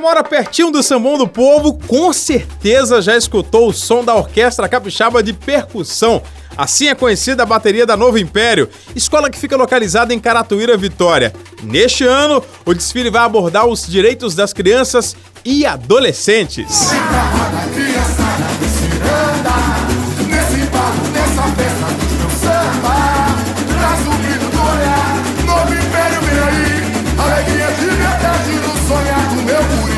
mora pertinho do Sambão do Povo, com certeza já escutou o som da Orquestra Capixaba de Percussão. Assim é conhecida a bateria da Novo Império, escola que fica localizada em Caratuíra, Vitória. Neste ano, o desfile vai abordar os direitos das crianças e adolescentes.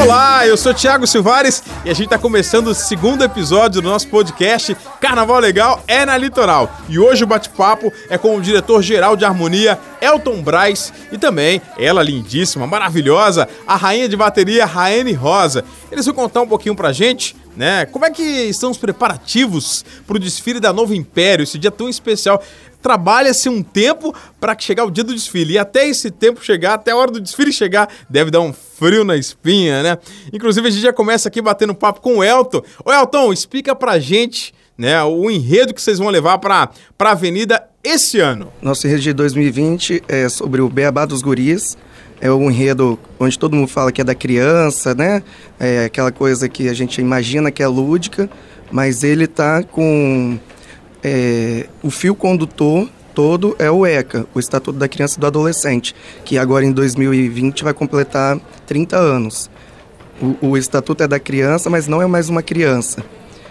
Olá, eu sou Thiago Silvares e a gente está começando o segundo episódio do nosso podcast Carnaval Legal é na Litoral. E hoje o bate-papo é com o diretor-geral de harmonia, Elton Braz, e também ela lindíssima, maravilhosa, a rainha de bateria, Raene Rosa. Eles vão contar um pouquinho pra gente né? Como é que estão os preparativos para o desfile da Novo Império, esse dia tão especial? Trabalha-se um tempo para chegar o dia do desfile e até esse tempo chegar, até a hora do desfile chegar, deve dar um frio na espinha, né? Inclusive a gente já começa aqui batendo papo com o Elton. Ô Elton, explica pra gente, né, o enredo que vocês vão levar para a Avenida esse ano. Nosso enredo de 2020 é sobre o Beabá dos Guris, é um enredo onde todo mundo fala que é da criança, né? É aquela coisa que a gente imagina que é lúdica, mas ele tá com é, o fio condutor todo é o ECA, o Estatuto da Criança e do Adolescente, que agora em 2020 vai completar 30 anos. O, o Estatuto é da criança, mas não é mais uma criança.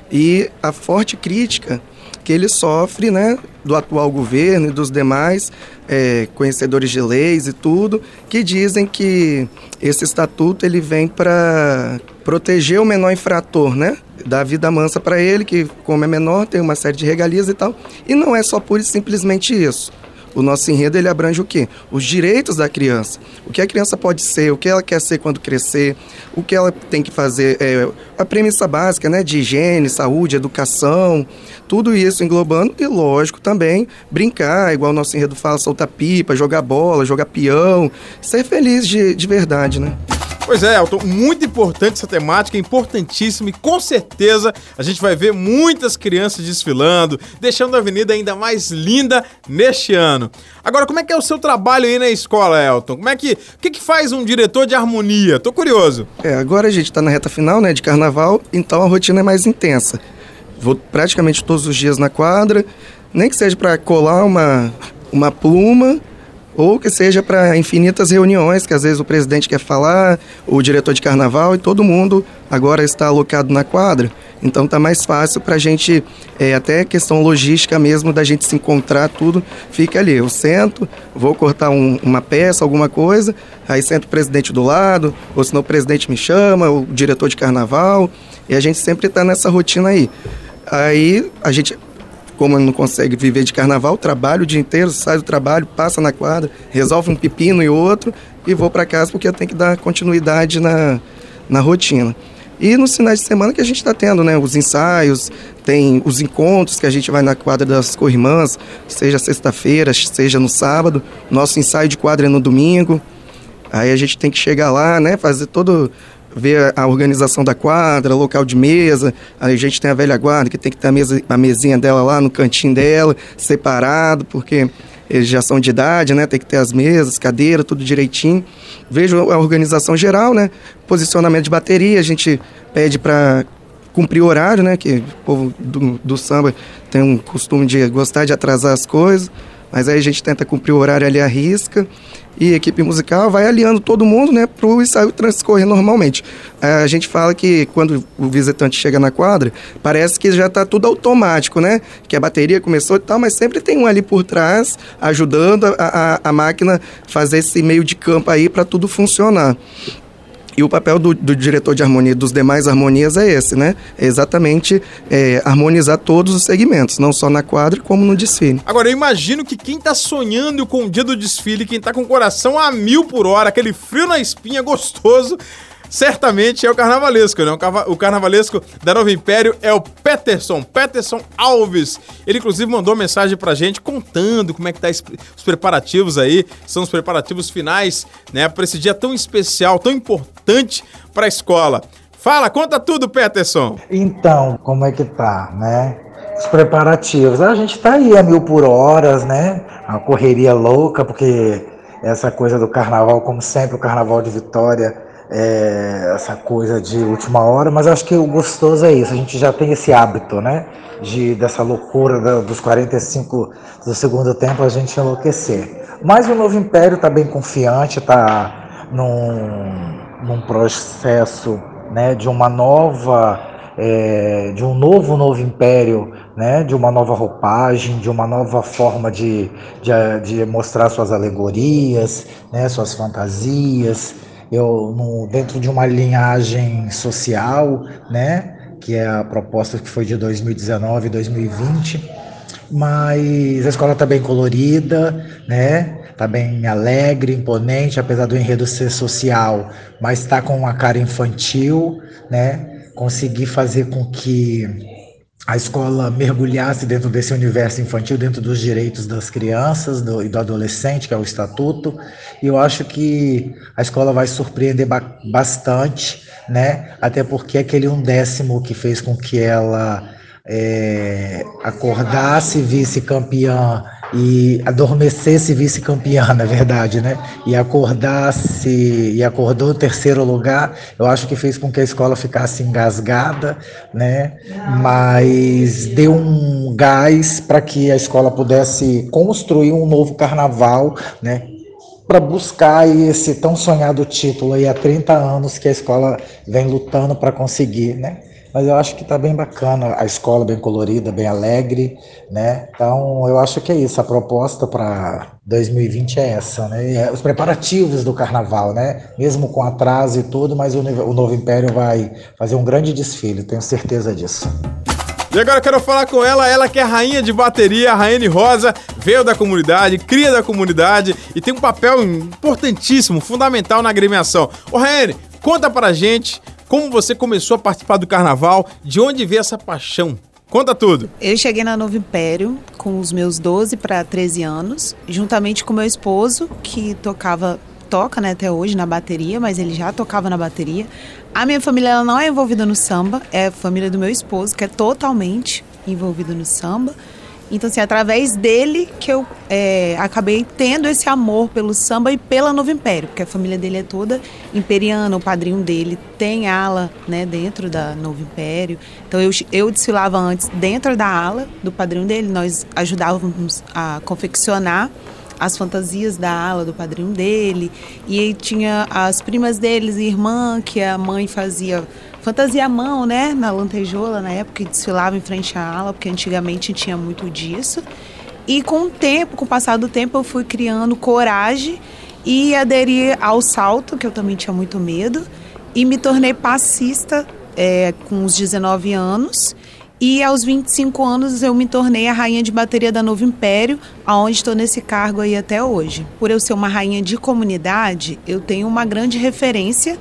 E a forte crítica que ele sofre né, do atual governo e dos demais é, conhecedores de leis e tudo, que dizem que esse estatuto ele vem para proteger o menor infrator, né? Dar vida mansa para ele, que como é menor tem uma série de regalias e tal. E não é só pura e simplesmente isso. O nosso enredo ele abrange o quê? Os direitos da criança. O que a criança pode ser, o que ela quer ser quando crescer, o que ela tem que fazer, é, a premissa básica, né, de higiene, saúde, educação, tudo isso englobando e, lógico, também brincar, igual o nosso enredo fala, soltar pipa, jogar bola, jogar peão, ser feliz de, de verdade, né? Pois é, Elton, muito importante essa temática, importantíssima e com certeza a gente vai ver muitas crianças desfilando, deixando a avenida ainda mais linda neste ano. Agora, como é que é o seu trabalho aí na escola, Elton? Como é que, o que, que faz um diretor de harmonia? Tô curioso. É, agora a gente tá na reta final, né, de carnaval, então a rotina é mais intensa. Vou praticamente todos os dias na quadra, nem que seja para colar uma, uma pluma ou que seja para infinitas reuniões que às vezes o presidente quer falar, o diretor de carnaval e todo mundo agora está alocado na quadra. Então está mais fácil para a gente, é, até questão logística mesmo, da gente se encontrar, tudo fica ali. Eu sento, vou cortar um, uma peça, alguma coisa, aí sento o presidente do lado, ou senão o presidente me chama, o diretor de carnaval, e a gente sempre está nessa rotina aí. Aí a gente como não consegue viver de carnaval, trabalho o dia inteiro, sai do trabalho, passa na quadra, resolve um pepino e outro e vou para casa porque eu tenho que dar continuidade na, na rotina. E nos finais de semana que a gente está tendo, né? Os ensaios, tem os encontros que a gente vai na quadra das corrimãs, seja sexta-feira, seja no sábado. Nosso ensaio de quadra é no domingo. Aí a gente tem que chegar lá, né? Fazer todo ver a organização da quadra, local de mesa. A gente tem a velha guarda que tem que ter a, mesa, a mesinha dela lá no cantinho dela, separado, porque eles já são de idade, né? Tem que ter as mesas, cadeira, tudo direitinho. Vejo a organização geral, né? Posicionamento de bateria, a gente pede para cumprir horário, né? Que o povo do, do samba tem um costume de gostar de atrasar as coisas. Mas aí a gente tenta cumprir o horário ali à risca e a equipe musical vai aliando todo mundo né, para o ensaio transcorrer normalmente. A gente fala que quando o visitante chega na quadra, parece que já está tudo automático, né? Que a bateria começou e tal, mas sempre tem um ali por trás ajudando a, a, a máquina fazer esse meio de campo aí para tudo funcionar. E o papel do, do, diretor de harmonia dos demais harmonias é esse, né? É exatamente é, harmonizar todos os segmentos, não só na quadra, como no desfile. Agora, eu imagino que quem está sonhando com o dia do desfile, quem está com o coração a mil por hora, aquele frio na espinha gostoso, certamente é o carnavalesco, né? O carnavalesco da Nova Império é o Peterson, Peterson Alves. Ele, inclusive, mandou mensagem pra gente contando como é que tá os preparativos aí. São os preparativos finais, né? Pra esse dia tão especial, tão importante pra escola. Fala, conta tudo, Peterson. Então, como é que tá, né? Os preparativos. A gente tá aí a mil por horas, né? A correria louca, porque essa coisa do carnaval, como sempre, o carnaval de Vitória é, essa coisa de última hora, mas acho que o gostoso é isso, a gente já tem esse hábito, né? De, dessa loucura da, dos 45 do segundo tempo a gente enlouquecer. Mas o Novo Império está bem confiante, está num, num processo né, de uma nova é, de um novo novo império, né, de uma nova roupagem, de uma nova forma de, de, de mostrar suas alegorias, né, suas fantasias, eu no, dentro de uma linhagem social, né, que é a proposta que foi de 2019 e 2020, mas a escola está bem colorida, né? Está bem alegre, imponente, apesar do enredo ser social, mas está com uma cara infantil, né? conseguir fazer com que a escola mergulhasse dentro desse universo infantil, dentro dos direitos das crianças do, e do adolescente, que é o estatuto. E eu acho que a escola vai surpreender ba bastante, né? Até porque aquele um décimo que fez com que ela é, acordasse vice-campeã e adormecesse vice-campeã, na verdade, né? E acordasse e acordou terceiro lugar, eu acho que fez com que a escola ficasse engasgada, né? Mas deu um gás para que a escola pudesse construir um novo carnaval, né? Para buscar esse tão sonhado título aí há 30 anos que a escola vem lutando para conseguir, né? Mas eu acho que está bem bacana, a escola bem colorida, bem alegre, né? Então eu acho que é isso, a proposta para 2020 é essa, né? É os preparativos do carnaval, né? Mesmo com atraso e tudo, mas o, o Novo Império vai fazer um grande desfile, tenho certeza disso. E agora eu quero falar com ela, ela que é rainha de bateria, a Raiane Rosa, veio da comunidade, cria da comunidade e tem um papel importantíssimo, fundamental na agremiação. Ô Raiane, conta pra gente como você começou a participar do carnaval? De onde veio essa paixão? Conta tudo. Eu cheguei na Novo Império com os meus 12 para 13 anos, juntamente com meu esposo, que tocava, toca né, até hoje na bateria, mas ele já tocava na bateria. A minha família ela não é envolvida no samba, é a família do meu esposo, que é totalmente envolvido no samba. Então, assim, através dele que eu é, acabei tendo esse amor pelo samba e pela Novo Império, porque a família dele é toda imperiana, o padrinho dele tem ala né, dentro da Novo Império. Então, eu, eu desfilava antes dentro da ala do padrinho dele, nós ajudávamos a confeccionar as fantasias da ala do padrinho dele. E aí tinha as primas deles, irmã, que a mãe fazia fantasia à mão, né? Na lantejola, na época, que desfilava em frente à ala, porque antigamente tinha muito disso. E com o tempo, com o passar do tempo, eu fui criando coragem e aderi ao salto, que eu também tinha muito medo, e me tornei passista é, com os 19 anos. E aos 25 anos eu me tornei a rainha de bateria da Novo Império, aonde estou nesse cargo aí até hoje. Por eu ser uma rainha de comunidade, eu tenho uma grande referência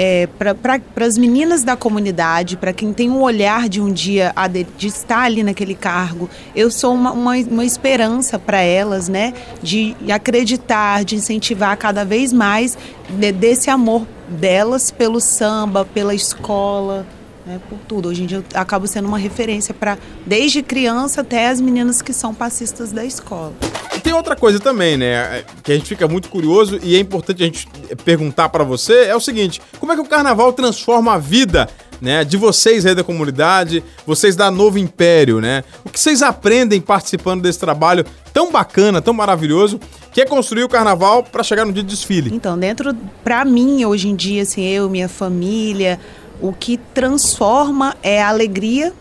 é, para as meninas da comunidade, para quem tem um olhar de um dia de, de estar ali naquele cargo, eu sou uma, uma, uma esperança para elas, né? De acreditar, de incentivar cada vez mais de, desse amor delas pelo samba, pela escola. Né, por tudo. Hoje em dia eu acabo sendo uma referência para desde criança até as meninas que são passistas da escola. Tem outra coisa também, né? Que a gente fica muito curioso e é importante a gente perguntar para você: é o seguinte, como é que o carnaval transforma a vida né, de vocês aí da comunidade, vocês da Novo Império, né? O que vocês aprendem participando desse trabalho tão bacana, tão maravilhoso, que é construir o carnaval para chegar no dia de desfile? Então, dentro, para mim, hoje em dia, assim, eu, minha família, o que transforma é a alegria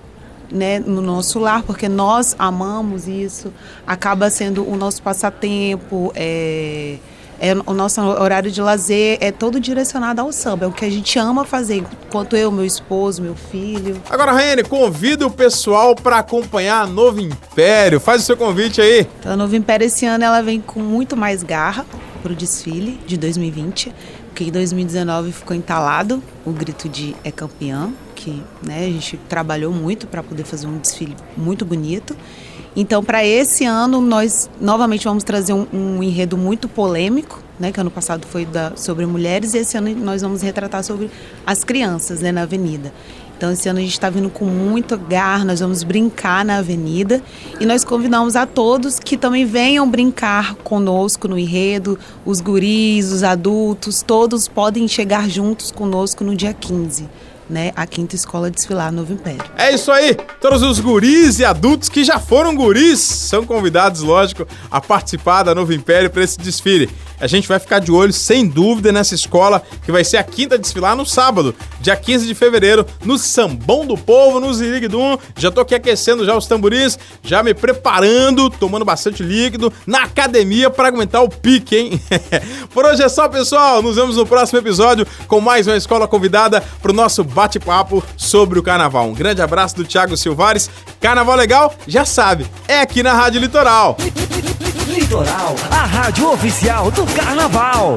né, no nosso lar, porque nós amamos isso, acaba sendo o nosso passatempo, é, é, o nosso horário de lazer é todo direcionado ao samba, é o que a gente ama fazer, enquanto eu, meu esposo, meu filho. Agora, Raiane, convida o pessoal para acompanhar a Novo Império, faz o seu convite aí. Então, a Novo Império esse ano ela vem com muito mais garra para o desfile de 2020, porque em 2019 ficou entalado o grito de é campeão, que né, a gente trabalhou muito para poder fazer um desfile muito bonito. Então, para esse ano, nós novamente vamos trazer um, um, enredo muito polêmico, né, que ano passado foi da, sobre mulheres, e esse ano nós vamos retratar sobre as crianças né, na avenida. Então esse ano a gente está vindo com muito gar, nós vamos brincar na avenida e nós convidamos a todos que também venham brincar conosco no enredo, os guris, os adultos, todos podem chegar juntos conosco no dia 15 né, a quinta escola desfilar Novo Império. É isso aí! Todos os guris e adultos que já foram guris são convidados, lógico, a participar da Novo Império para esse desfile. A gente vai ficar de olho, sem dúvida, nessa escola que vai ser a quinta desfilar no sábado, dia 15 de fevereiro, no Sambão do Povo, no Ziriguidum. Já tô aqui aquecendo já os tamborins, já me preparando, tomando bastante líquido na academia para aguentar o pique, hein? Por hoje é só, pessoal. Nos vemos no próximo episódio com mais uma escola convidada para o nosso bate-papo sobre o carnaval. Um grande abraço do Thiago Silvares. Carnaval legal, já sabe, é aqui na Rádio Litoral. Litoral, a rádio oficial do carnaval.